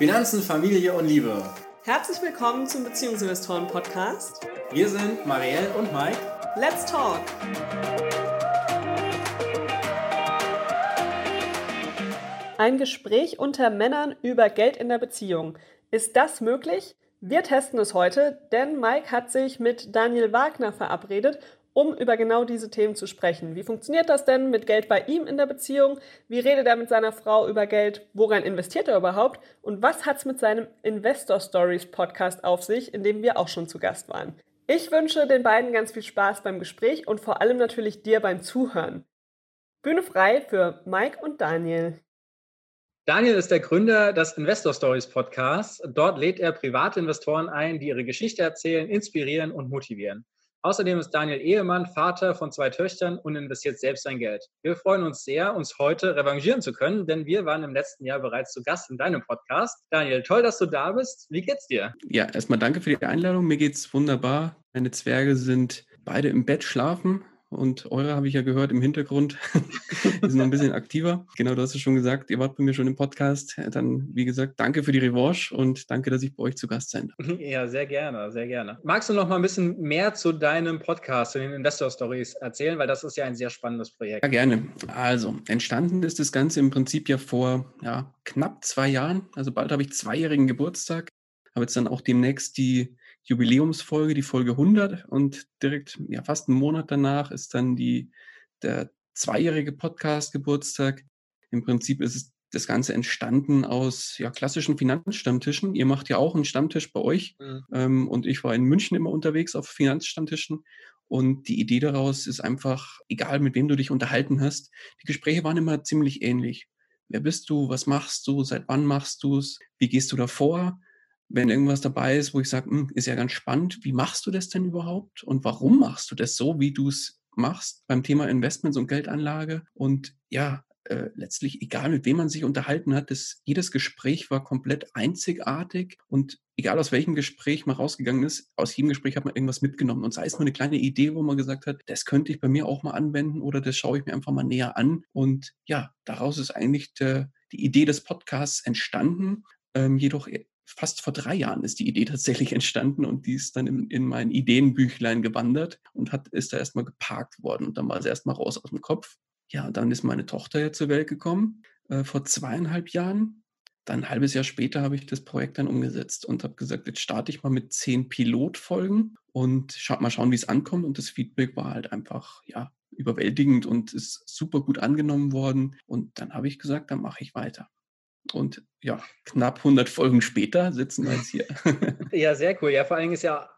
Finanzen, Familie und Liebe. Herzlich willkommen zum Beziehungsinvestoren Podcast. Wir sind Marielle und Mike. Let's talk! Ein Gespräch unter Männern über Geld in der Beziehung. Ist das möglich? Wir testen es heute, denn Mike hat sich mit Daniel Wagner verabredet um über genau diese Themen zu sprechen. Wie funktioniert das denn mit Geld bei ihm in der Beziehung? Wie redet er mit seiner Frau über Geld? Woran investiert er überhaupt? Und was hat es mit seinem Investor Stories Podcast auf sich, in dem wir auch schon zu Gast waren? Ich wünsche den beiden ganz viel Spaß beim Gespräch und vor allem natürlich dir beim Zuhören. Bühne frei für Mike und Daniel. Daniel ist der Gründer des Investor Stories Podcasts. Dort lädt er private Investoren ein, die ihre Geschichte erzählen, inspirieren und motivieren. Außerdem ist Daniel Ehemann, Vater von zwei Töchtern und investiert selbst sein Geld. Wir freuen uns sehr, uns heute revanchieren zu können, denn wir waren im letzten Jahr bereits zu Gast in deinem Podcast. Daniel, toll, dass du da bist. Wie geht's dir? Ja, erstmal danke für die Einladung. Mir geht's wunderbar. Meine Zwerge sind beide im Bett schlafen. Und eure habe ich ja gehört im Hintergrund. sind noch ein bisschen aktiver. Genau, du hast es schon gesagt, ihr wart bei mir schon im Podcast. Dann, wie gesagt, danke für die Revanche und danke, dass ich bei euch zu Gast sein darf. Ja, sehr gerne, sehr gerne. Magst du noch mal ein bisschen mehr zu deinem Podcast, zu den Investor Stories erzählen? Weil das ist ja ein sehr spannendes Projekt. Ja, gerne. Also, entstanden ist das Ganze im Prinzip ja vor ja, knapp zwei Jahren. Also bald habe ich zweijährigen Geburtstag. Habe jetzt dann auch demnächst die Jubiläumsfolge, die Folge 100 und direkt ja, fast einen Monat danach ist dann die, der zweijährige Podcast-Geburtstag. Im Prinzip ist es das Ganze entstanden aus ja, klassischen Finanzstammtischen. Ihr macht ja auch einen Stammtisch bei euch. Mhm. Ähm, und ich war in München immer unterwegs auf Finanzstammtischen. Und die Idee daraus ist einfach, egal mit wem du dich unterhalten hast, die Gespräche waren immer ziemlich ähnlich. Wer bist du? Was machst du? Seit wann machst du es? Wie gehst du davor? Wenn irgendwas dabei ist, wo ich sage, hm, ist ja ganz spannend, wie machst du das denn überhaupt und warum machst du das so, wie du es machst beim Thema Investments und Geldanlage? Und ja, äh, letztlich egal, mit wem man sich unterhalten hat, das, jedes Gespräch war komplett einzigartig und egal aus welchem Gespräch man rausgegangen ist, aus jedem Gespräch hat man irgendwas mitgenommen und sei es nur eine kleine Idee, wo man gesagt hat, das könnte ich bei mir auch mal anwenden oder das schaue ich mir einfach mal näher an und ja, daraus ist eigentlich der, die Idee des Podcasts entstanden. Ähm, jedoch fast vor drei Jahren ist die Idee tatsächlich entstanden und die ist dann in, in mein Ideenbüchlein gewandert und hat, ist da erstmal geparkt worden und dann war sie erstmal raus aus dem Kopf. Ja, dann ist meine Tochter ja zur Welt gekommen, äh, vor zweieinhalb Jahren. Dann ein halbes Jahr später habe ich das Projekt dann umgesetzt und habe gesagt, jetzt starte ich mal mit zehn Pilotfolgen und scha mal schauen, wie es ankommt. Und das Feedback war halt einfach, ja, überwältigend und ist super gut angenommen worden. Und dann habe ich gesagt, dann mache ich weiter. Und ja, knapp 100 Folgen später sitzen wir jetzt hier. ja, sehr cool. Ja, vor allen Dingen ist ja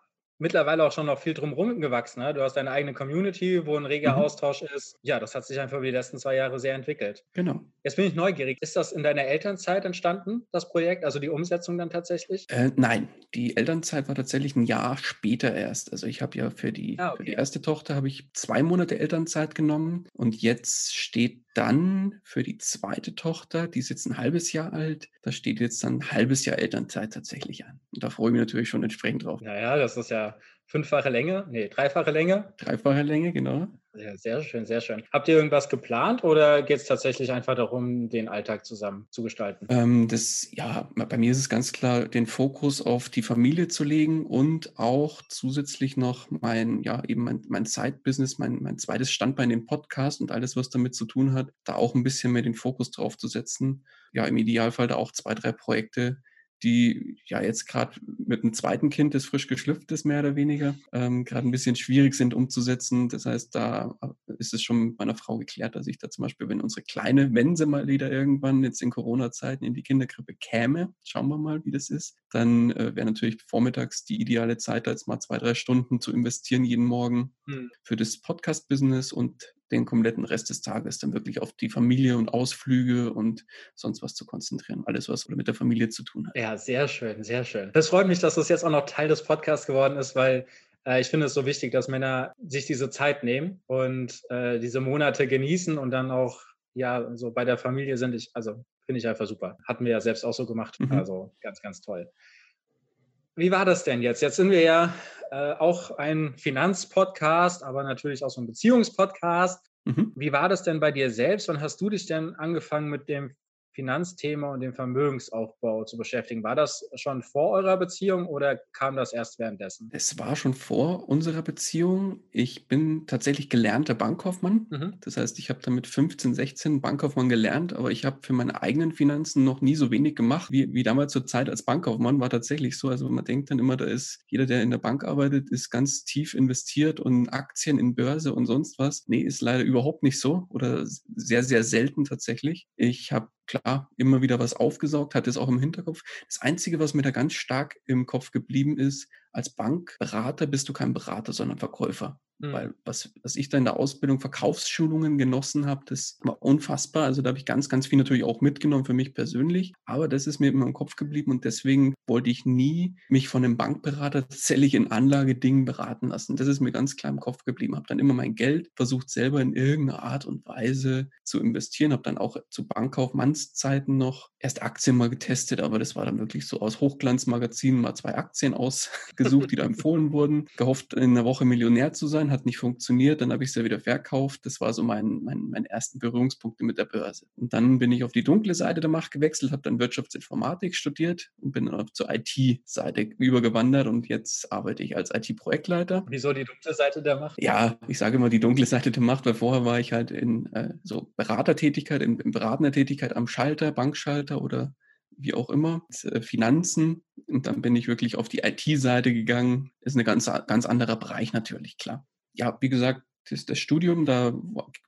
mittlerweile auch schon noch viel drumherum gewachsen. Ne? Du hast deine eigene Community, wo ein reger mhm. Austausch ist. Ja, das hat sich einfach über die letzten zwei Jahre sehr entwickelt. Genau. Jetzt bin ich neugierig. Ist das in deiner Elternzeit entstanden, das Projekt, also die Umsetzung dann tatsächlich? Äh, nein, die Elternzeit war tatsächlich ein Jahr später erst. Also ich habe ja für die, ah, okay. für die erste Tochter habe ich zwei Monate Elternzeit genommen und jetzt steht dann für die zweite Tochter, die ist jetzt ein halbes Jahr alt, da steht jetzt dann ein halbes Jahr Elternzeit tatsächlich an. Und da freue ich mich natürlich schon entsprechend drauf. Naja, das ist ja fünffache Länge, nee, dreifache Länge. Dreifache Länge, genau. Ja, sehr schön, sehr schön. Habt ihr irgendwas geplant oder geht es tatsächlich einfach darum, den Alltag zusammen zu gestalten? Ähm, das, ja, bei mir ist es ganz klar, den Fokus auf die Familie zu legen und auch zusätzlich noch mein, ja, eben mein, mein Side-Business, mein, mein zweites Standbein im Podcast und alles, was damit zu tun hat, da auch ein bisschen mehr den Fokus drauf zu setzen. Ja, im Idealfall da auch zwei, drei Projekte die ja jetzt gerade mit einem zweiten Kind, das frisch geschlüpft ist, mehr oder weniger, ähm, gerade ein bisschen schwierig sind umzusetzen. Das heißt, da ist es schon mit meiner Frau geklärt, dass ich da zum Beispiel, wenn unsere Kleine, wenn sie mal wieder irgendwann jetzt in Corona-Zeiten in die Kinderkrippe käme, schauen wir mal, wie das ist, dann äh, wäre natürlich vormittags die ideale Zeit, da jetzt mal zwei, drei Stunden zu investieren jeden Morgen hm. für das Podcast-Business und den kompletten Rest des Tages dann wirklich auf die Familie und Ausflüge und sonst was zu konzentrieren. Alles, was mit der Familie zu tun hat. Ja, sehr schön, sehr schön. Das freut mich, dass das jetzt auch noch Teil des Podcasts geworden ist, weil äh, ich finde es so wichtig, dass Männer sich diese Zeit nehmen und äh, diese Monate genießen und dann auch ja so bei der Familie sind. Ich, also finde ich einfach super. Hatten wir ja selbst auch so gemacht. Mhm. Also ganz, ganz toll. Wie war das denn jetzt? Jetzt sind wir ja äh, auch ein Finanzpodcast, aber natürlich auch so ein Beziehungspodcast. Mhm. Wie war das denn bei dir selbst? Wann hast du dich denn angefangen mit dem Finanzthema und dem Vermögensaufbau zu beschäftigen. War das schon vor eurer Beziehung oder kam das erst währenddessen? Es war schon vor unserer Beziehung. Ich bin tatsächlich gelernter Bankkaufmann. Mhm. Das heißt, ich habe damit 15, 16 Bankkaufmann gelernt, aber ich habe für meine eigenen Finanzen noch nie so wenig gemacht wie, wie damals zur Zeit als Bankkaufmann. War tatsächlich so. Also man denkt dann immer, da ist jeder, der in der Bank arbeitet, ist ganz tief investiert und Aktien in Börse und sonst was. Nee, ist leider überhaupt nicht so oder sehr, sehr selten tatsächlich. Ich habe klar immer wieder was aufgesaugt, hatte es auch im Hinterkopf. Das Einzige, was mir da ganz stark im Kopf geblieben ist, als Bankberater bist du kein Berater, sondern Verkäufer. Mhm. Weil was, was ich da in der Ausbildung Verkaufsschulungen genossen habe, das war unfassbar. Also da habe ich ganz, ganz viel natürlich auch mitgenommen für mich persönlich. Aber das ist mir immer im Kopf geblieben und deswegen wollte ich nie mich von einem Bankberater tatsächlich in Anlagedingen beraten lassen. Das ist mir ganz klar im Kopf geblieben. Habe dann immer mein Geld versucht selber in irgendeiner Art und Weise zu investieren. Habe dann auch zu Bankkaufmannszeiten noch erst Aktien mal getestet, aber das war dann wirklich so aus Hochglanzmagazinen mal zwei Aktien ausgesucht, die da empfohlen wurden. Gehofft, in einer Woche Millionär zu sein, hat nicht funktioniert. Dann habe ich es ja wieder verkauft. Das war so mein, mein, mein ersten Berührungspunkte mit der Börse. Und dann bin ich auf die dunkle Seite der Macht gewechselt, habe dann Wirtschaftsinformatik studiert und bin dann zur IT-Seite übergewandert und jetzt arbeite ich als IT-Projektleiter. Wieso die dunkle Seite der Macht? Ja, ich sage immer die dunkle Seite der Macht, weil vorher war ich halt in äh, so Beratertätigkeit, in, in beratender Tätigkeit am Schalter, Bankschalter oder wie auch immer, äh, Finanzen. Und dann bin ich wirklich auf die IT-Seite gegangen. Ist ein ganz, ganz anderer Bereich natürlich, klar. Ja, wie gesagt, das, das Studium, da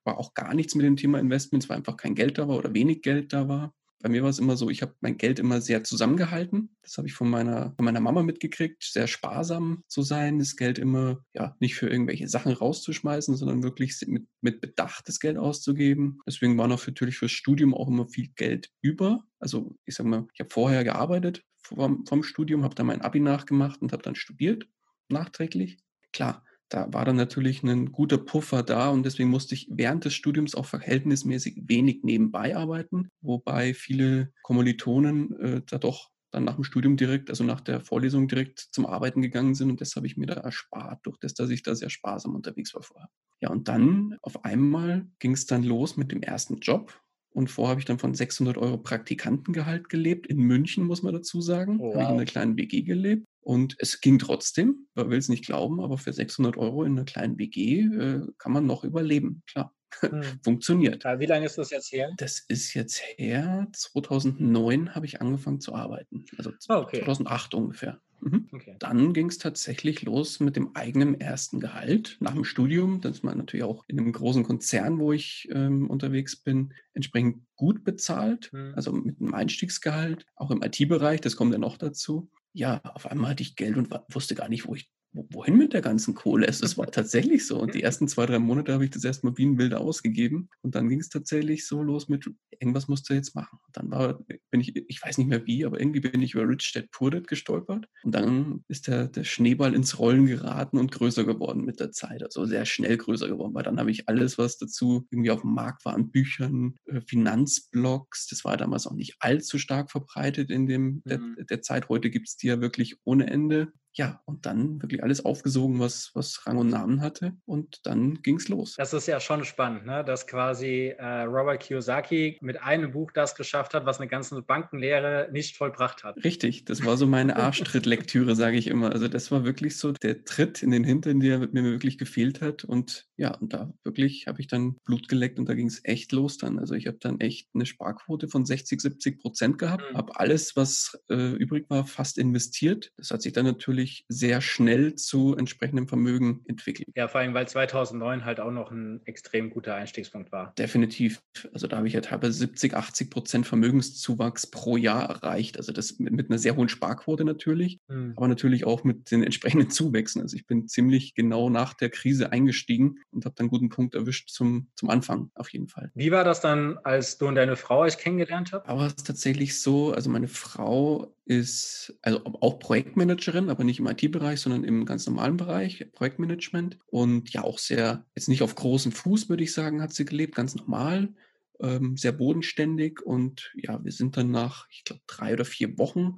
war auch gar nichts mit dem Thema Investments, weil einfach kein Geld da war oder wenig Geld da war bei mir war es immer so, ich habe mein Geld immer sehr zusammengehalten. Das habe ich von meiner, von meiner Mama mitgekriegt, sehr sparsam zu sein, das Geld immer ja nicht für irgendwelche Sachen rauszuschmeißen, sondern wirklich mit, mit Bedacht das Geld auszugeben. Deswegen war noch natürlich fürs Studium auch immer viel Geld über. Also ich sage mal, ich habe vorher gearbeitet vom, vom Studium, habe dann mein Abi nachgemacht und habe dann studiert nachträglich. Klar, da war dann natürlich ein guter Puffer da und deswegen musste ich während des Studiums auch verhältnismäßig wenig nebenbei arbeiten, wobei viele Kommilitonen äh, da doch dann nach dem Studium direkt, also nach der Vorlesung direkt zum Arbeiten gegangen sind und das habe ich mir da erspart, durch das, dass ich da sehr sparsam unterwegs war vorher. Ja, und dann auf einmal ging es dann los mit dem ersten Job und vorher habe ich dann von 600 Euro Praktikantengehalt gelebt. In München, muss man dazu sagen. Wow. Habe ich in einer kleinen WG gelebt. Und es ging trotzdem, man will es nicht glauben, aber für 600 Euro in einer kleinen WG äh, kann man noch überleben, klar. Hm. Funktioniert. Wie lange ist das jetzt her? Das ist jetzt her. 2009 habe ich angefangen zu arbeiten. Also oh, okay. 2008 ungefähr. Mhm. Okay. Dann ging es tatsächlich los mit dem eigenen ersten Gehalt nach dem Studium. Das ist man natürlich auch in einem großen Konzern, wo ich ähm, unterwegs bin, entsprechend gut bezahlt. Mhm. Also mit einem Einstiegsgehalt, auch im IT-Bereich, das kommt ja noch dazu ja, auf einmal hatte ich Geld und wusste gar nicht, wo ich wohin mit der ganzen Kohle? Es war tatsächlich so. Und die ersten zwei, drei Monate habe ich das erstmal wie ein Wilder ausgegeben. Und dann ging es tatsächlich so los mit, irgendwas musst du jetzt machen. Und dann war, bin ich, ich weiß nicht mehr wie, aber irgendwie bin ich über Rich Dad Poor Dad gestolpert. Und dann ist der, der Schneeball ins Rollen geraten und größer geworden mit der Zeit. Also sehr schnell größer geworden, weil dann habe ich alles, was dazu irgendwie auf dem Markt war, an Büchern, äh, Finanzblogs, das war damals auch nicht allzu stark verbreitet in dem, der, mhm. der Zeit. Heute gibt es die ja wirklich ohne Ende ja, und dann wirklich alles aufgesogen, was, was Rang und Namen hatte. Und dann ging es los. Das ist ja schon spannend, ne? dass quasi äh, Robert Kiyosaki mit einem Buch das geschafft hat, was eine ganze Bankenlehre nicht vollbracht hat. Richtig, das war so meine Arschtrittlektüre, sage ich immer. Also das war wirklich so der Tritt in den Hintern, der mir wirklich gefehlt hat. Und ja, und da wirklich habe ich dann Blut geleckt und da ging es echt los dann. Also ich habe dann echt eine Sparquote von 60, 70 Prozent gehabt, mhm. habe alles, was äh, übrig war, fast investiert. Das hat sich dann natürlich natürlich sehr schnell zu entsprechendem Vermögen entwickeln. Ja, vor allem, weil 2009 halt auch noch ein extrem guter Einstiegspunkt war. Definitiv. Also da habe ich ja teilweise 70, 80 Prozent Vermögenszuwachs pro Jahr erreicht. Also das mit, mit einer sehr hohen Sparquote natürlich, mhm. aber natürlich auch mit den entsprechenden Zuwächsen. Also ich bin ziemlich genau nach der Krise eingestiegen und habe dann einen guten Punkt erwischt zum, zum Anfang auf jeden Fall. Wie war das dann, als du und deine Frau euch kennengelernt habt? Aber es ist tatsächlich so, also meine Frau ist also auch Projektmanagerin, aber nicht im IT-Bereich, sondern im ganz normalen Bereich, Projektmanagement. Und ja, auch sehr, jetzt nicht auf großem Fuß, würde ich sagen, hat sie gelebt, ganz normal, ähm, sehr bodenständig. Und ja, wir sind dann nach, ich glaube, drei oder vier Wochen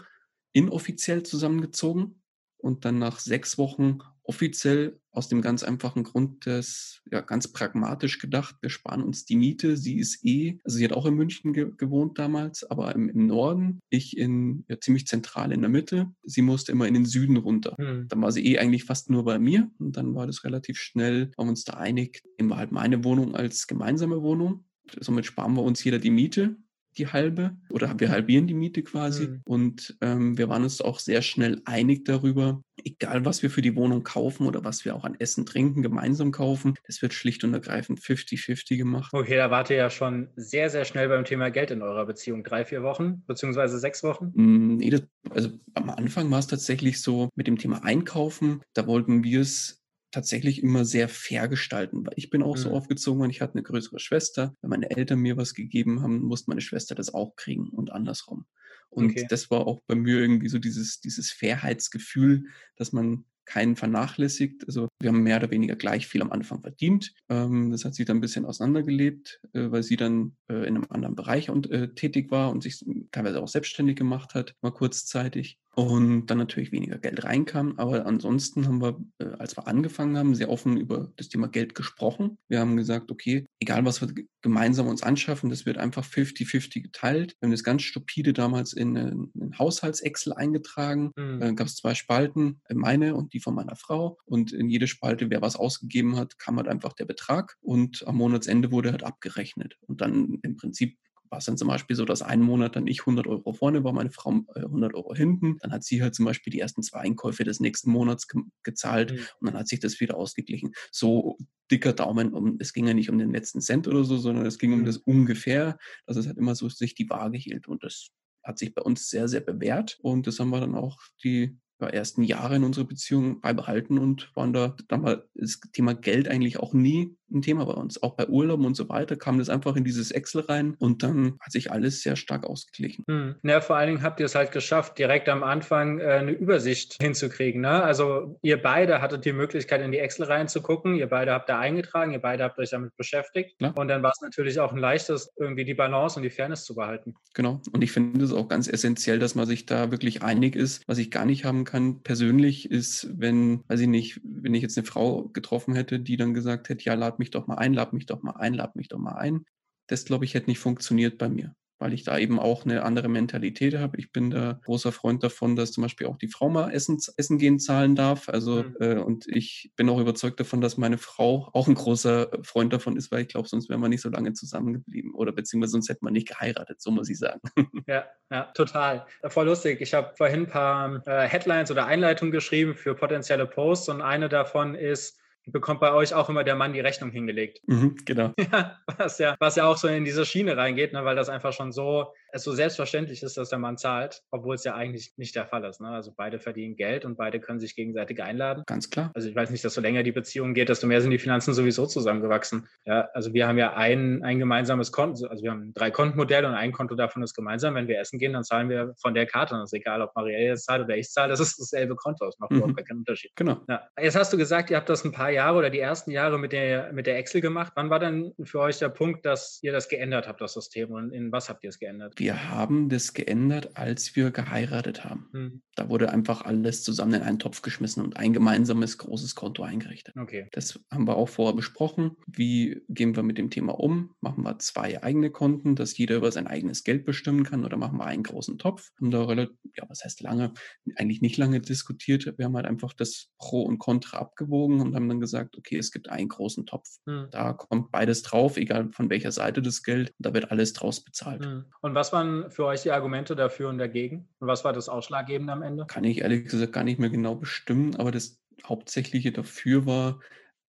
inoffiziell zusammengezogen und dann nach sechs Wochen offiziell aus dem ganz einfachen Grund, dass ja ganz pragmatisch gedacht, wir sparen uns die Miete. Sie ist eh, also sie hat auch in München ge gewohnt damals, aber im, im, Norden, ich in ja, ziemlich zentral in der Mitte. Sie musste immer in den Süden runter. Mhm. Dann war sie eh eigentlich fast nur bei mir und dann war das relativ schnell, haben wir uns da einig, nehmen wir halt meine Wohnung als gemeinsame Wohnung. Somit sparen wir uns jeder die Miete die halbe oder wir halbieren die Miete quasi. Mhm. Und ähm, wir waren uns auch sehr schnell einig darüber, egal was wir für die Wohnung kaufen oder was wir auch an Essen, Trinken gemeinsam kaufen, das wird schlicht und ergreifend 50-50 gemacht. Okay, da wart ihr ja schon sehr, sehr schnell beim Thema Geld in eurer Beziehung. Drei, vier Wochen, beziehungsweise sechs Wochen? Mm, nee, das, also am Anfang war es tatsächlich so mit dem Thema Einkaufen, da wollten wir es tatsächlich immer sehr fair gestalten, weil ich bin auch mhm. so aufgezogen und ich hatte eine größere Schwester. Wenn meine Eltern mir was gegeben haben, musste meine Schwester das auch kriegen und andersrum. Und okay. das war auch bei mir irgendwie so dieses, dieses Fairheitsgefühl, dass man keinen vernachlässigt. Also wir haben mehr oder weniger gleich viel am Anfang verdient. Ähm, das hat sich dann ein bisschen auseinandergelebt, äh, weil sie dann äh, in einem anderen Bereich und, äh, tätig war und sich teilweise auch selbstständig gemacht hat, mal kurzzeitig und dann natürlich weniger Geld reinkam. Aber ansonsten haben wir, äh, als wir angefangen haben, sehr offen über das Thema Geld gesprochen. Wir haben gesagt, okay, egal was wir gemeinsam uns anschaffen, das wird einfach 50-50 geteilt. Wir haben das ganz stupide damals in einen Haushalts-Excel eingetragen. Mhm. Dann gab es zwei Spalten, äh, meine und die von meiner Frau. Und in jede Spalte, wer was ausgegeben hat, kam halt einfach der Betrag. Und am Monatsende wurde halt abgerechnet. Und dann im Prinzip war es dann zum Beispiel so, dass einen Monat dann ich 100 Euro vorne war, meine Frau 100 äh, Euro hinten. Dann hat sie halt zum Beispiel die ersten zwei Einkäufe des nächsten Monats ge gezahlt mhm. und dann hat sich das wieder ausgeglichen. So dicker Daumen. Um, es ging ja nicht um den letzten Cent oder so, sondern es ging um mhm. das ungefähr, dass es halt immer so sich die Waage hielt und das hat sich bei uns sehr, sehr bewährt und das haben wir dann auch die ersten Jahre in unserer Beziehung beibehalten und waren da, da war das Thema Geld eigentlich auch nie ein Thema bei uns. Auch bei Urlauben und so weiter kam das einfach in dieses Excel rein und dann hat sich alles sehr stark ausgeglichen. Hm. Ja, vor allen Dingen habt ihr es halt geschafft, direkt am Anfang äh, eine Übersicht hinzukriegen. Ne? Also ihr beide hattet die Möglichkeit, in die Excel reinzugucken, ihr beide habt da eingetragen, ihr beide habt euch damit beschäftigt. Klar. Und dann war es natürlich auch ein leichtes, irgendwie die Balance und die Fairness zu behalten. Genau. Und ich finde es auch ganz essentiell, dass man sich da wirklich einig ist. Was ich gar nicht haben kann persönlich ist, wenn, weiß ich nicht, wenn ich jetzt eine Frau getroffen hätte, die dann gesagt hätte, ja, lad lad mich doch mal ein, lad mich doch mal ein, lad mich doch mal ein. Das, glaube ich, hätte nicht funktioniert bei mir, weil ich da eben auch eine andere Mentalität habe. Ich bin da großer Freund davon, dass zum Beispiel auch die Frau mal essen, essen gehen zahlen darf. Also, mhm. äh, und ich bin auch überzeugt davon, dass meine Frau auch ein großer Freund davon ist, weil ich glaube, sonst wären wir nicht so lange zusammengeblieben oder beziehungsweise sonst hätten wir nicht geheiratet, so muss ich sagen. Ja, ja, total. Voll lustig. Ich habe vorhin ein paar äh, Headlines oder Einleitungen geschrieben für potenzielle Posts und eine davon ist, bekommt bei euch auch immer der Mann die Rechnung hingelegt. Mhm, genau. Ja, was ja, was ja auch so in diese Schiene reingeht, ne, weil das einfach schon so es so selbstverständlich ist, dass der Mann zahlt, obwohl es ja eigentlich nicht der Fall ist. Ne? Also beide verdienen Geld und beide können sich gegenseitig einladen. Ganz klar. Also ich weiß nicht, dass so länger die Beziehung geht, desto mehr sind die Finanzen sowieso zusammengewachsen. Ja, also wir haben ja ein, ein gemeinsames Konto, also wir haben drei Kontenmodelle und ein Konto davon ist gemeinsam. Wenn wir essen gehen, dann zahlen wir von der Karte. Und es ist egal, ob Marielle jetzt zahlt oder ich zahle, das ist dasselbe Konto. Das macht mhm. überhaupt keinen Unterschied. Genau. Ja. Jetzt hast du gesagt, ihr habt das ein paar Jahre oder die ersten Jahre mit der, mit der Excel gemacht. Wann war denn für euch der Punkt, dass ihr das geändert habt, das System? Und in was habt ihr es geändert? Wir haben das geändert, als wir geheiratet haben. Mhm. Da wurde einfach alles zusammen in einen Topf geschmissen und ein gemeinsames großes Konto eingerichtet. Okay. Das haben wir auch vorher besprochen. Wie gehen wir mit dem Thema um? Machen wir zwei eigene Konten, dass jeder über sein eigenes Geld bestimmen kann oder machen wir einen großen Topf? Haben da relativ, ja, was heißt lange? Eigentlich nicht lange diskutiert. Wir haben halt einfach das Pro und Contra abgewogen und haben dann gesagt, okay, es gibt einen großen Topf. Mhm. Da kommt beides drauf, egal von welcher Seite das Geld. Da wird alles draus bezahlt. Mhm. Und was waren für euch die Argumente dafür und dagegen? Und was war das Ausschlaggebende am Ende? Kann ich ehrlich gesagt gar nicht mehr genau bestimmen, aber das Hauptsächliche dafür war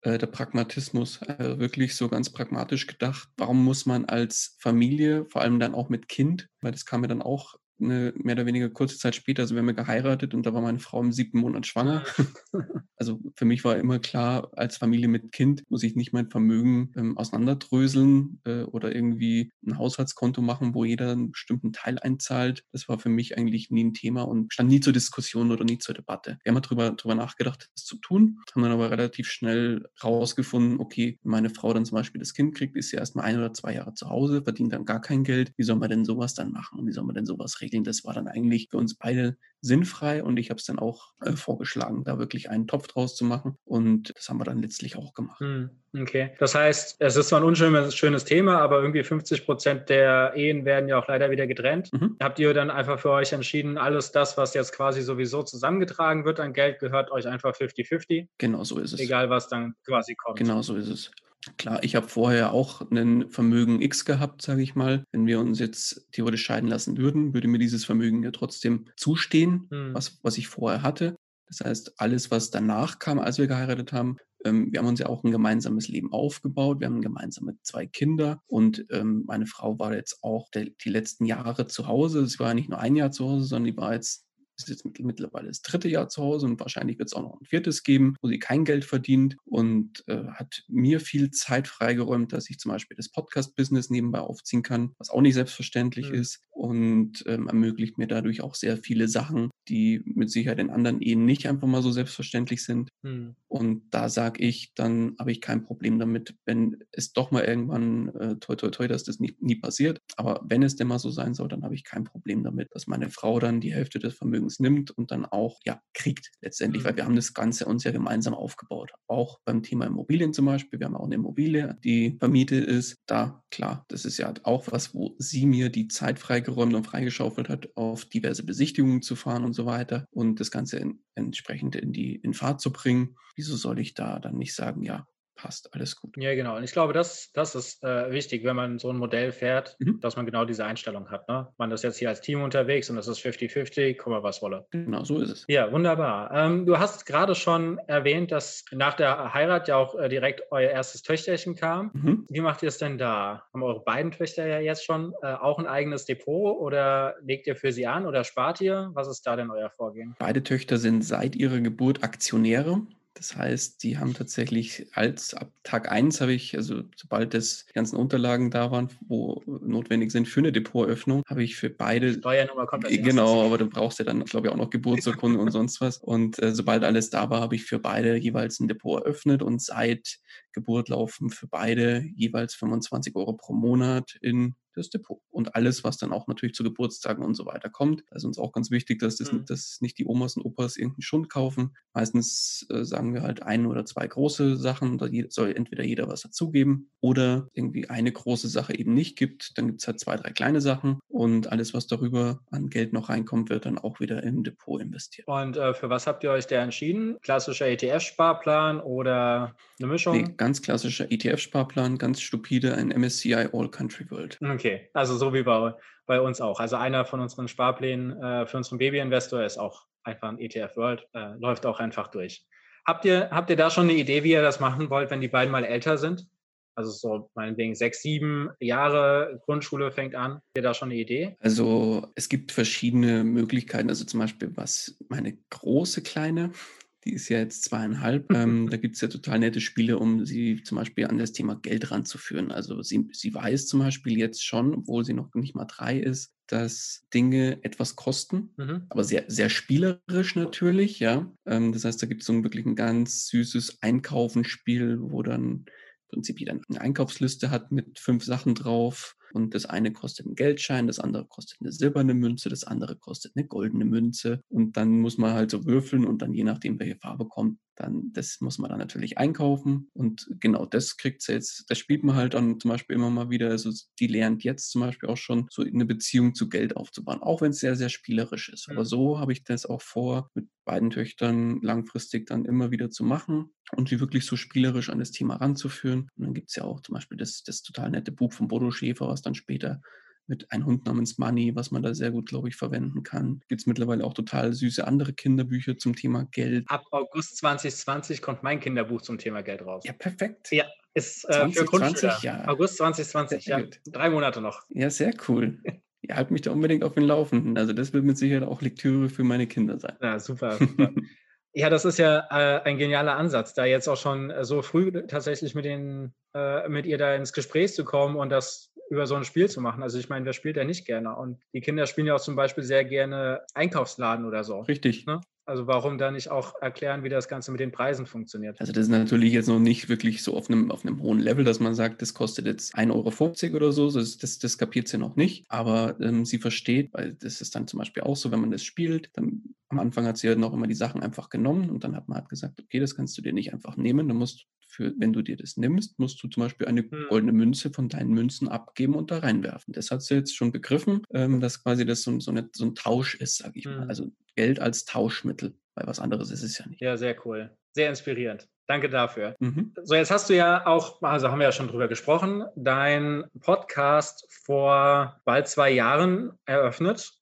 äh, der Pragmatismus. Also wirklich so ganz pragmatisch gedacht, warum muss man als Familie, vor allem dann auch mit Kind, weil das kam mir dann auch eine mehr oder weniger kurze Zeit später, also wir haben geheiratet und da war meine Frau im siebten Monat schwanger. also für mich war immer klar, als Familie mit Kind muss ich nicht mein Vermögen ähm, auseinanderdröseln äh, oder irgendwie ein Haushaltskonto machen, wo jeder einen bestimmten Teil einzahlt. Das war für mich eigentlich nie ein Thema und stand nie zur Diskussion oder nie zur Debatte. Wir haben darüber, darüber nachgedacht, das zu tun, haben dann aber relativ schnell rausgefunden, okay, wenn meine Frau dann zum Beispiel das Kind kriegt, ist sie erstmal ein oder zwei Jahre zu Hause, verdient dann gar kein Geld. Wie soll man denn sowas dann machen? Wie soll man denn sowas regeln? Regeln. Das war dann eigentlich für uns beide sinnfrei und ich habe es dann auch äh, vorgeschlagen, da wirklich einen Topf draus zu machen und das haben wir dann letztlich auch gemacht. Hm, okay, das heißt, es ist zwar ein unschönes schönes Thema, aber irgendwie 50 Prozent der Ehen werden ja auch leider wieder getrennt. Mhm. Habt ihr dann einfach für euch entschieden, alles das, was jetzt quasi sowieso zusammengetragen wird an Geld, gehört euch einfach 50-50? Genau so ist es. Egal, was dann quasi kommt. Genau so ist es. Klar, ich habe vorher auch ein Vermögen X gehabt, sage ich mal. Wenn wir uns jetzt theoretisch scheiden lassen würden, würde mir dieses Vermögen ja trotzdem zustehen, hm. was, was ich vorher hatte. Das heißt, alles, was danach kam, als wir geheiratet haben, ähm, wir haben uns ja auch ein gemeinsames Leben aufgebaut. Wir haben gemeinsame zwei Kinder und ähm, meine Frau war jetzt auch der, die letzten Jahre zu Hause. Sie war nicht nur ein Jahr zu Hause, sondern die war jetzt ist jetzt mittlerweile das dritte Jahr zu Hause und wahrscheinlich wird es auch noch ein viertes geben, wo sie kein Geld verdient und äh, hat mir viel Zeit freigeräumt, dass ich zum Beispiel das Podcast-Business nebenbei aufziehen kann, was auch nicht selbstverständlich mhm. ist und ähm, ermöglicht mir dadurch auch sehr viele Sachen, die mit Sicherheit in anderen Ehen nicht einfach mal so selbstverständlich sind. Mhm. Und da sage ich, dann habe ich kein Problem damit, wenn es doch mal irgendwann, äh, toi toi toi, dass das nie, nie passiert. Aber wenn es denn mal so sein soll, dann habe ich kein Problem damit, dass meine Frau dann die Hälfte des Vermögens nimmt und dann auch ja kriegt letztendlich, mhm. weil wir haben das Ganze uns ja gemeinsam aufgebaut. Auch beim Thema Immobilien zum Beispiel. Wir haben auch eine Immobilie, die vermietet ist. Da, klar, das ist ja auch was, wo sie mir die Zeit freigeräumt und freigeschaufelt hat, auf diverse Besichtigungen zu fahren und so weiter und das Ganze in, entsprechend in die in Fahrt zu bringen. Wieso soll ich da dann nicht sagen, ja, passt, alles gut. Ja, genau. Und ich glaube, das, das ist äh, wichtig, wenn man so ein Modell fährt, mhm. dass man genau diese Einstellung hat. Ne? Man ist jetzt hier als Team unterwegs und das ist 50-50, komm mal was wolle. Genau, so ist es. Ja, wunderbar. Ähm, du hast gerade schon erwähnt, dass nach der Heirat ja auch äh, direkt euer erstes Töchterchen kam. Mhm. Wie macht ihr es denn da? Haben eure beiden Töchter ja jetzt schon äh, auch ein eigenes Depot oder legt ihr für sie an oder spart ihr? Was ist da denn euer Vorgehen? Beide Töchter sind seit ihrer Geburt Aktionäre. Das heißt, die haben tatsächlich als ab Tag 1 habe ich, also sobald das die ganzen Unterlagen da waren, wo notwendig sind für eine Depotöffnung, habe ich für beide. Steuernummer kommt als Genau, aber du brauchst ja dann, glaube ich, auch noch Geburtsurkunde und sonst was. Und äh, sobald alles da war, habe ich für beide jeweils ein Depot eröffnet und seit Geburt laufen für beide jeweils 25 Euro pro Monat in das Depot. Und alles, was dann auch natürlich zu Geburtstagen und so weiter kommt. Da ist uns auch ganz wichtig, dass, das, mhm. dass nicht die Omas und Opas irgendeinen Schund kaufen. Meistens äh, sagen wir halt ein oder zwei große Sachen. Da soll entweder jeder was dazugeben oder irgendwie eine große Sache eben nicht gibt. Dann gibt es halt zwei, drei kleine Sachen und alles, was darüber an Geld noch reinkommt, wird dann auch wieder im Depot investiert. Und äh, für was habt ihr euch da entschieden? Klassischer ETF-Sparplan oder eine Mischung? Nee, ganz klassischer ETF-Sparplan, ganz stupide, ein MSCI All Country World. Okay. Okay, also so wie bei, bei uns auch. Also einer von unseren Sparplänen äh, für unseren Baby-Investor ist auch einfach ein ETF World, äh, läuft auch einfach durch. Habt ihr, habt ihr da schon eine Idee, wie ihr das machen wollt, wenn die beiden mal älter sind? Also so meinetwegen sechs, sieben Jahre Grundschule fängt an. Habt ihr da schon eine Idee? Also es gibt verschiedene Möglichkeiten. Also zum Beispiel, was meine große Kleine, die ist ja jetzt zweieinhalb. Ähm, da gibt es ja total nette Spiele, um sie zum Beispiel an das Thema Geld ranzuführen. Also sie, sie weiß zum Beispiel jetzt schon, obwohl sie noch nicht mal drei ist, dass Dinge etwas kosten, mhm. aber sehr, sehr spielerisch natürlich, ja. Ähm, das heißt, da gibt es so ein wirklich ein ganz süßes Einkaufenspiel, wo dann im Prinzip jeder eine Einkaufsliste hat mit fünf Sachen drauf und das eine kostet einen Geldschein, das andere kostet eine silberne Münze, das andere kostet eine goldene Münze. Und dann muss man halt so würfeln und dann je nachdem, welche Farbe kommt, dann das muss man dann natürlich einkaufen. Und genau das kriegt sie jetzt, das spielt man halt dann zum Beispiel immer mal wieder. Also die lernt jetzt zum Beispiel auch schon so eine Beziehung zu Geld aufzubauen, auch wenn es sehr, sehr spielerisch ist. Aber mhm. so habe ich das auch vor, mit beiden Töchtern langfristig dann immer wieder zu machen und sie wirklich so spielerisch an das Thema ranzuführen. Und dann gibt es ja auch zum Beispiel das, das total nette Buch von Bodo Schäfer, was dann später mit einem Hund namens Money, was man da sehr gut, glaube ich, verwenden kann. Gibt es mittlerweile auch total süße andere Kinderbücher zum Thema Geld. Ab August 2020 kommt mein Kinderbuch zum Thema Geld raus. Ja, perfekt. Ja, ist äh, 20, für Grundschüler. Ja. August 2020, ja. Drei Monate noch. Ja, sehr cool. Ihr haltet mich da unbedingt auf den Laufenden. Also das wird mit Sicherheit auch Lektüre für meine Kinder sein. Ja, super. super. Ja, das ist ja äh, ein genialer Ansatz, da jetzt auch schon äh, so früh tatsächlich mit, den, äh, mit ihr da ins Gespräch zu kommen und das über so ein Spiel zu machen. Also ich meine, wer spielt ja nicht gerne? Und die Kinder spielen ja auch zum Beispiel sehr gerne Einkaufsladen oder so. Richtig. Ne? Also warum da nicht auch erklären, wie das Ganze mit den Preisen funktioniert? Also das ist natürlich jetzt noch nicht wirklich so auf einem, auf einem hohen Level, dass man sagt, das kostet jetzt 1,50 Euro oder so. Das, das, das kapiert sie noch nicht. Aber ähm, sie versteht, weil das ist dann zum Beispiel auch so, wenn man das spielt, dann am Anfang hat sie ja noch immer die Sachen einfach genommen und dann hat man halt gesagt, okay, das kannst du dir nicht einfach nehmen. Du musst für, wenn du dir das nimmst, musst du zum Beispiel eine hm. goldene Münze von deinen Münzen abgeben und da reinwerfen. Das hat sie jetzt schon begriffen, ähm, dass quasi das so, so, eine, so ein Tausch ist, sage ich mal. Hm. Also Geld als Tauschmittel, weil was anderes ist es ja nicht. Ja, sehr cool. Sehr inspirierend. Danke dafür. Mhm. So, jetzt hast du ja auch, also haben wir ja schon drüber gesprochen, dein Podcast vor bald zwei Jahren eröffnet.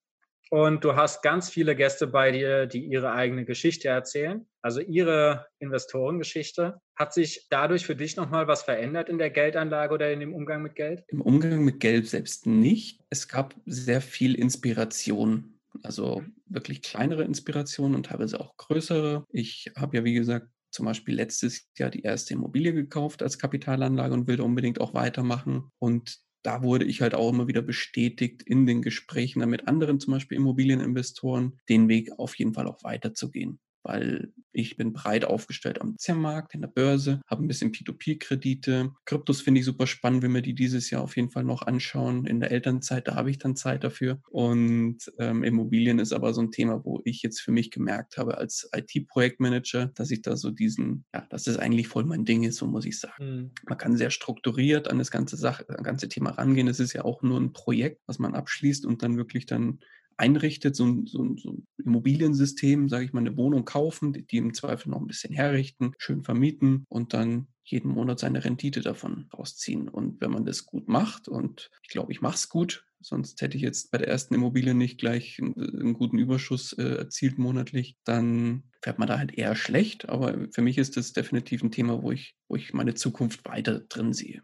Und du hast ganz viele Gäste bei dir, die ihre eigene Geschichte erzählen, also ihre Investorengeschichte. Hat sich dadurch für dich nochmal was verändert in der Geldanlage oder in dem Umgang mit Geld? Im Umgang mit Geld selbst nicht. Es gab sehr viel Inspiration also wirklich kleinere Inspirationen und teilweise auch größere. Ich habe ja, wie gesagt, zum Beispiel letztes Jahr die erste Immobilie gekauft als Kapitalanlage und will da unbedingt auch weitermachen. Und da wurde ich halt auch immer wieder bestätigt in den Gesprächen mit anderen, zum Beispiel Immobilieninvestoren, den Weg auf jeden Fall auch weiterzugehen weil ich bin breit aufgestellt am Aktienmarkt, in der Börse, habe ein bisschen P2P-Kredite. Kryptos finde ich super spannend, wenn wir die dieses Jahr auf jeden Fall noch anschauen. In der Elternzeit, da habe ich dann Zeit dafür. Und ähm, Immobilien ist aber so ein Thema, wo ich jetzt für mich gemerkt habe als IT-Projektmanager, dass ich da so diesen, ja, dass das eigentlich voll mein Ding ist, so muss ich sagen. Mhm. Man kann sehr strukturiert an das ganze Sache, das ganze Thema rangehen. Es ist ja auch nur ein Projekt, was man abschließt und dann wirklich dann einrichtet, so ein, so ein, so ein Immobiliensystem, sage ich mal, eine Wohnung kaufen, die, die im Zweifel noch ein bisschen herrichten, schön vermieten und dann jeden Monat seine Rendite davon rausziehen. Und wenn man das gut macht, und ich glaube, ich mache es gut, sonst hätte ich jetzt bei der ersten Immobilie nicht gleich einen, einen guten Überschuss äh, erzielt monatlich, dann fährt man da halt eher schlecht. Aber für mich ist das definitiv ein Thema, wo ich, wo ich meine Zukunft weiter drin sehe.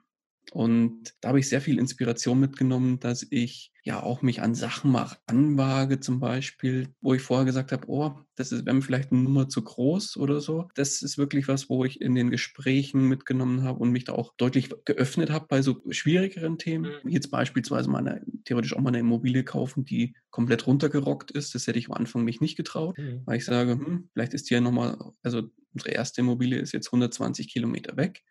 Und da habe ich sehr viel Inspiration mitgenommen, dass ich ja auch mich an Sachen mal anwage, zum Beispiel, wo ich vorher gesagt habe, oh, das wäre mir vielleicht eine Nummer zu groß oder so. Das ist wirklich was, wo ich in den Gesprächen mitgenommen habe und mich da auch deutlich geöffnet habe bei so schwierigeren Themen. Mhm. Jetzt beispielsweise mal eine, theoretisch auch mal eine Immobilie kaufen, die komplett runtergerockt ist. Das hätte ich am Anfang mich nicht getraut, mhm. weil ich sage, hm, vielleicht ist ja nochmal, also unsere erste Immobilie ist jetzt 120 Kilometer weg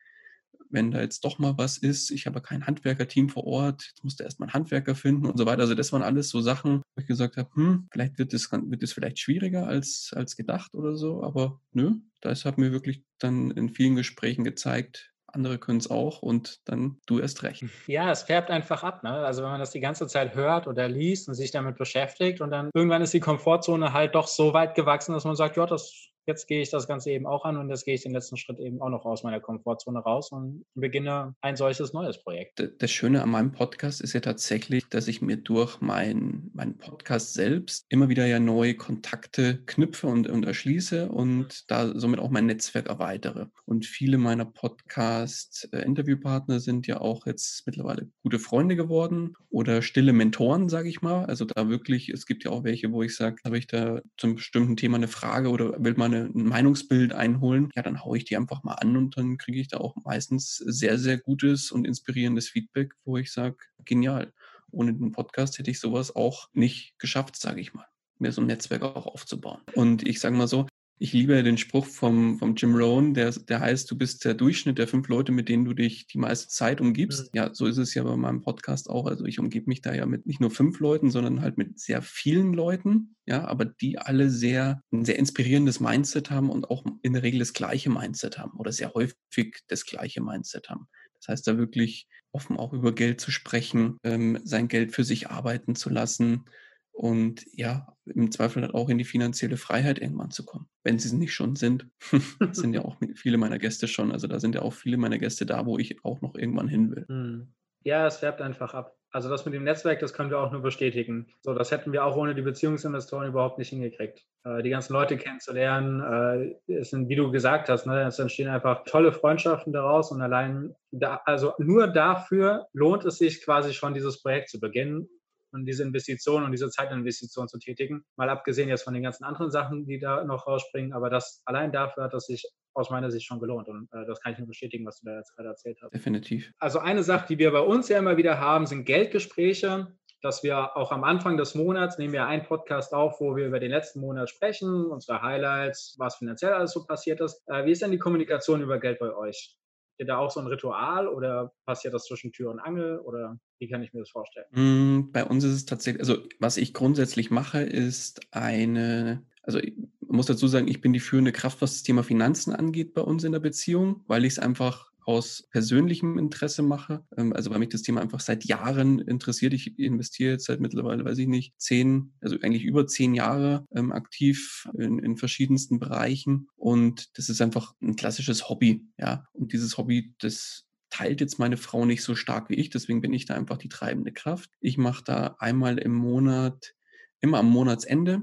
wenn da jetzt doch mal was ist, ich habe kein Handwerkerteam vor Ort, jetzt musste erst mal einen Handwerker finden und so weiter. Also das waren alles so Sachen, wo ich gesagt habe, hm, vielleicht wird es wird vielleicht schwieriger als, als gedacht oder so, aber nö, das hat mir wirklich dann in vielen Gesprächen gezeigt, andere können es auch und dann du erst recht. Ja, es färbt einfach ab. Ne? Also wenn man das die ganze Zeit hört oder liest und sich damit beschäftigt und dann irgendwann ist die Komfortzone halt doch so weit gewachsen, dass man sagt, ja, das jetzt gehe ich das Ganze eben auch an und jetzt gehe ich den letzten Schritt eben auch noch aus meiner Komfortzone raus und beginne ein solches neues Projekt. Das Schöne an meinem Podcast ist ja tatsächlich, dass ich mir durch meinen mein Podcast selbst immer wieder ja neue Kontakte knüpfe und, und erschließe und da somit auch mein Netzwerk erweitere. Und viele meiner Podcast-Interviewpartner sind ja auch jetzt mittlerweile gute Freunde geworden oder stille Mentoren, sage ich mal. Also da wirklich, es gibt ja auch welche, wo ich sage, habe ich da zum bestimmten Thema eine Frage oder will mal eine, ein Meinungsbild einholen, ja, dann haue ich die einfach mal an und dann kriege ich da auch meistens sehr, sehr gutes und inspirierendes Feedback, wo ich sage, genial. Ohne den Podcast hätte ich sowas auch nicht geschafft, sage ich mal mir so ein Netzwerk auch aufzubauen. Und ich sage mal so, ich liebe den Spruch vom, vom Jim Rohn, der, der heißt, du bist der Durchschnitt der fünf Leute, mit denen du dich die meiste Zeit umgibst. Mhm. Ja, so ist es ja bei meinem Podcast auch. Also ich umgebe mich da ja mit nicht nur fünf Leuten, sondern halt mit sehr vielen Leuten. Ja, aber die alle sehr, ein sehr inspirierendes Mindset haben und auch in der Regel das gleiche Mindset haben oder sehr häufig das gleiche Mindset haben. Das heißt, da wirklich offen auch über Geld zu sprechen, ähm, sein Geld für sich arbeiten zu lassen, und ja, im Zweifel halt auch in die finanzielle Freiheit irgendwann zu kommen, wenn sie es nicht schon sind. das sind ja auch viele meiner Gäste schon. Also da sind ja auch viele meiner Gäste da, wo ich auch noch irgendwann hin will. Hm. Ja, es färbt einfach ab. Also das mit dem Netzwerk, das können wir auch nur bestätigen. So, das hätten wir auch ohne die Beziehungsinvestoren überhaupt nicht hingekriegt. Äh, die ganzen Leute kennenzulernen, äh, es sind, wie du gesagt hast, ne, es entstehen einfach tolle Freundschaften daraus und allein, da, also nur dafür lohnt es sich quasi schon dieses Projekt zu beginnen und diese Investition und diese Zeitinvestition zu tätigen. Mal abgesehen jetzt von den ganzen anderen Sachen, die da noch rausspringen, aber das allein dafür hat es sich aus meiner Sicht schon gelohnt und äh, das kann ich nur bestätigen, was du da jetzt gerade erzählt hast. Definitiv. Also eine Sache, die wir bei uns ja immer wieder haben, sind Geldgespräche dass wir auch am Anfang des Monats nehmen wir einen Podcast auf, wo wir über den letzten Monat sprechen, unsere Highlights, was finanziell alles so passiert ist. Äh, wie ist denn die Kommunikation über Geld bei euch? Ihr da auch so ein Ritual oder passiert das zwischen Tür und Angel oder wie kann ich mir das vorstellen? Mm, bei uns ist es tatsächlich, also was ich grundsätzlich mache, ist eine, also ich muss dazu sagen, ich bin die führende Kraft, was das Thema Finanzen angeht bei uns in der Beziehung, weil ich es einfach aus persönlichem Interesse mache. Ähm, also weil mich das Thema einfach seit Jahren interessiert. Ich investiere jetzt seit mittlerweile, weiß ich nicht, zehn, also eigentlich über zehn Jahre ähm, aktiv in, in verschiedensten Bereichen. Und das ist einfach ein klassisches Hobby. Ja, dieses Hobby, das teilt jetzt meine Frau nicht so stark wie ich, deswegen bin ich da einfach die treibende Kraft. Ich mache da einmal im Monat, immer am Monatsende,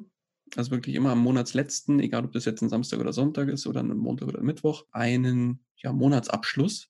also wirklich immer am Monatsletzten, egal ob das jetzt ein Samstag oder Sonntag ist oder ein Montag oder Mittwoch, einen ja, Monatsabschluss,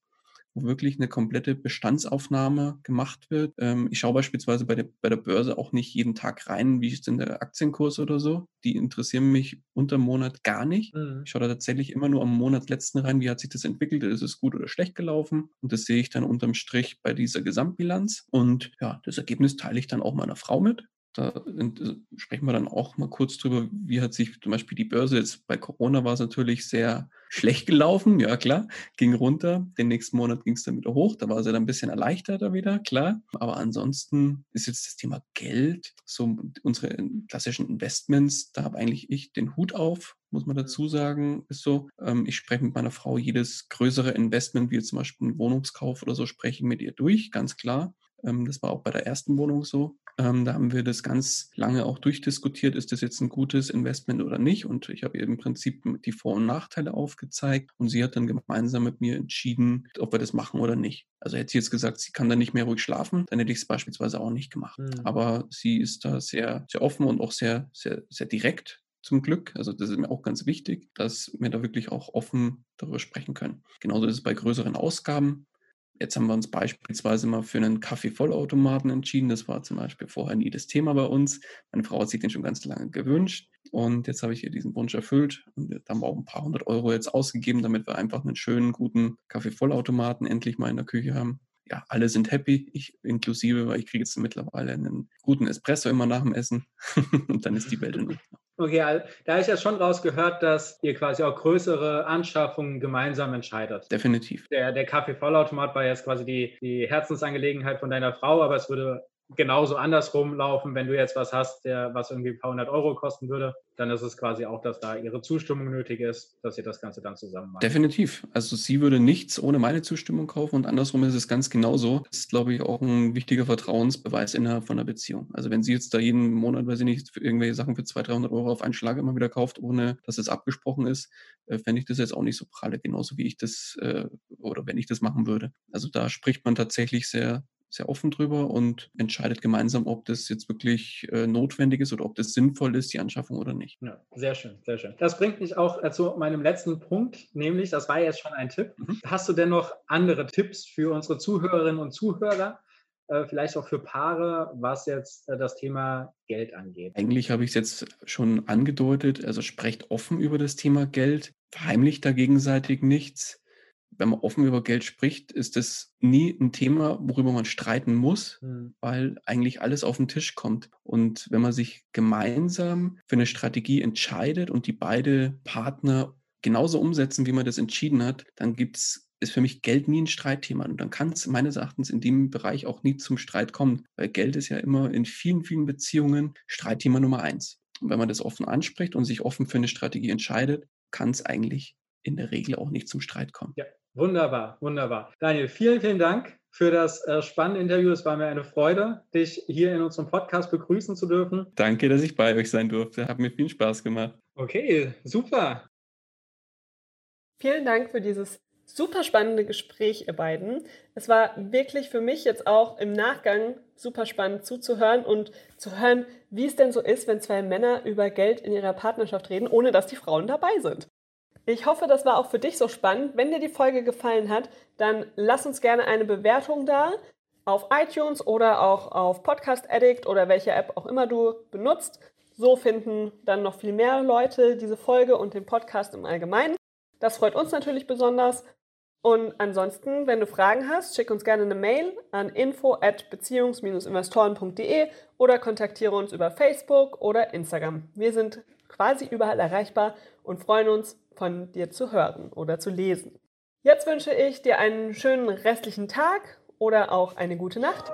wo wirklich eine komplette Bestandsaufnahme gemacht wird. Ähm, ich schaue beispielsweise bei der, bei der Börse auch nicht jeden Tag rein, wie ist denn der Aktienkurs oder so. Die interessieren mich unter Monat gar nicht. Mhm. Ich schaue da tatsächlich immer nur am Monatsletzten rein, wie hat sich das entwickelt, ist es gut oder schlecht gelaufen. Und das sehe ich dann unterm Strich bei dieser Gesamtbilanz. Und ja, das Ergebnis teile ich dann auch meiner Frau mit. Da äh, sprechen wir dann auch mal kurz drüber, wie hat sich zum Beispiel die Börse jetzt bei Corona war es natürlich sehr schlecht gelaufen, ja klar, ging runter. Den nächsten Monat ging es dann wieder hoch, da war sie dann ein bisschen erleichterter wieder, klar. Aber ansonsten ist jetzt das Thema Geld, so unsere klassischen Investments, da habe eigentlich ich den Hut auf, muss man dazu sagen, ist so. Ähm, ich spreche mit meiner Frau jedes größere Investment, wie zum Beispiel ein Wohnungskauf oder so, spreche ich mit ihr durch, ganz klar. Ähm, das war auch bei der ersten Wohnung so. Ähm, da haben wir das ganz lange auch durchdiskutiert, ist das jetzt ein gutes Investment oder nicht. Und ich habe ihr im Prinzip die Vor- und Nachteile aufgezeigt und sie hat dann gemeinsam mit mir entschieden, ob wir das machen oder nicht. Also hätte sie jetzt gesagt, sie kann da nicht mehr ruhig schlafen, dann hätte ich es beispielsweise auch nicht gemacht. Mhm. Aber sie ist da sehr, sehr offen und auch sehr, sehr, sehr direkt zum Glück. Also das ist mir auch ganz wichtig, dass wir da wirklich auch offen darüber sprechen können. Genauso ist es bei größeren Ausgaben. Jetzt haben wir uns beispielsweise mal für einen Kaffee-Vollautomaten entschieden. Das war zum Beispiel vorher nie das Thema bei uns. Meine Frau hat sich den schon ganz lange gewünscht. Und jetzt habe ich ihr diesen Wunsch erfüllt. Und da haben wir auch ein paar hundert Euro jetzt ausgegeben, damit wir einfach einen schönen, guten Kaffee-Vollautomaten endlich mal in der Küche haben. Ja, alle sind happy, ich inklusive, weil ich kriege jetzt mittlerweile einen guten Espresso immer nach dem Essen. und dann ist die Welt in Ordnung. Okay, da habe ich ja schon rausgehört, dass ihr quasi auch größere Anschaffungen gemeinsam entscheidet. Definitiv. Der, der Kaffee-Vollautomat war jetzt quasi die, die Herzensangelegenheit von deiner Frau, aber es würde genauso andersrum laufen, wenn du jetzt was hast, der was irgendwie ein paar hundert Euro kosten würde, dann ist es quasi auch, dass da ihre Zustimmung nötig ist, dass ihr das Ganze dann zusammen macht. Definitiv. Also sie würde nichts ohne meine Zustimmung kaufen und andersrum ist es ganz genauso. Das ist, glaube ich, auch ein wichtiger Vertrauensbeweis innerhalb von einer Beziehung. Also wenn sie jetzt da jeden Monat, weiß ich nicht, für irgendwelche Sachen für 200, 300 Euro auf einen Schlag immer wieder kauft, ohne dass es abgesprochen ist, äh, fände ich das jetzt auch nicht so pralle, genauso wie ich das äh, oder wenn ich das machen würde. Also da spricht man tatsächlich sehr sehr offen drüber und entscheidet gemeinsam, ob das jetzt wirklich äh, notwendig ist oder ob das sinnvoll ist, die Anschaffung oder nicht. Ja, sehr schön, sehr schön. Das bringt mich auch äh, zu meinem letzten Punkt, nämlich, das war jetzt schon ein Tipp. Mhm. Hast du denn noch andere Tipps für unsere Zuhörerinnen und Zuhörer? Äh, vielleicht auch für Paare, was jetzt äh, das Thema Geld angeht. Eigentlich habe ich es jetzt schon angedeutet, also sprecht offen über das Thema Geld, verheimlicht da gegenseitig nichts wenn man offen über Geld spricht, ist das nie ein Thema, worüber man streiten muss, mhm. weil eigentlich alles auf den Tisch kommt. Und wenn man sich gemeinsam für eine Strategie entscheidet und die beide Partner genauso umsetzen, wie man das entschieden hat, dann gibt's ist für mich Geld nie ein Streitthema. Und dann kann es meines Erachtens in dem Bereich auch nie zum Streit kommen, weil Geld ist ja immer in vielen, vielen Beziehungen Streitthema Nummer eins. Und wenn man das offen anspricht und sich offen für eine Strategie entscheidet, kann es eigentlich in der Regel auch nicht zum Streit kommen. Ja, wunderbar, wunderbar. Daniel, vielen, vielen Dank für das äh, spannende Interview. Es war mir eine Freude, dich hier in unserem Podcast begrüßen zu dürfen. Danke, dass ich bei euch sein durfte. Hat mir viel Spaß gemacht. Okay, super. Vielen Dank für dieses super spannende Gespräch, ihr beiden. Es war wirklich für mich jetzt auch im Nachgang super spannend zuzuhören und zu hören, wie es denn so ist, wenn zwei Männer über Geld in ihrer Partnerschaft reden, ohne dass die Frauen dabei sind. Ich hoffe, das war auch für dich so spannend. Wenn dir die Folge gefallen hat, dann lass uns gerne eine Bewertung da auf iTunes oder auch auf Podcast Addict oder welche App auch immer du benutzt. So finden dann noch viel mehr Leute diese Folge und den Podcast im Allgemeinen. Das freut uns natürlich besonders. Und ansonsten, wenn du Fragen hast, schick uns gerne eine Mail an info at beziehungs-investoren.de oder kontaktiere uns über Facebook oder Instagram. Wir sind quasi überall erreichbar und freuen uns, von dir zu hören oder zu lesen. Jetzt wünsche ich dir einen schönen restlichen Tag oder auch eine gute Nacht.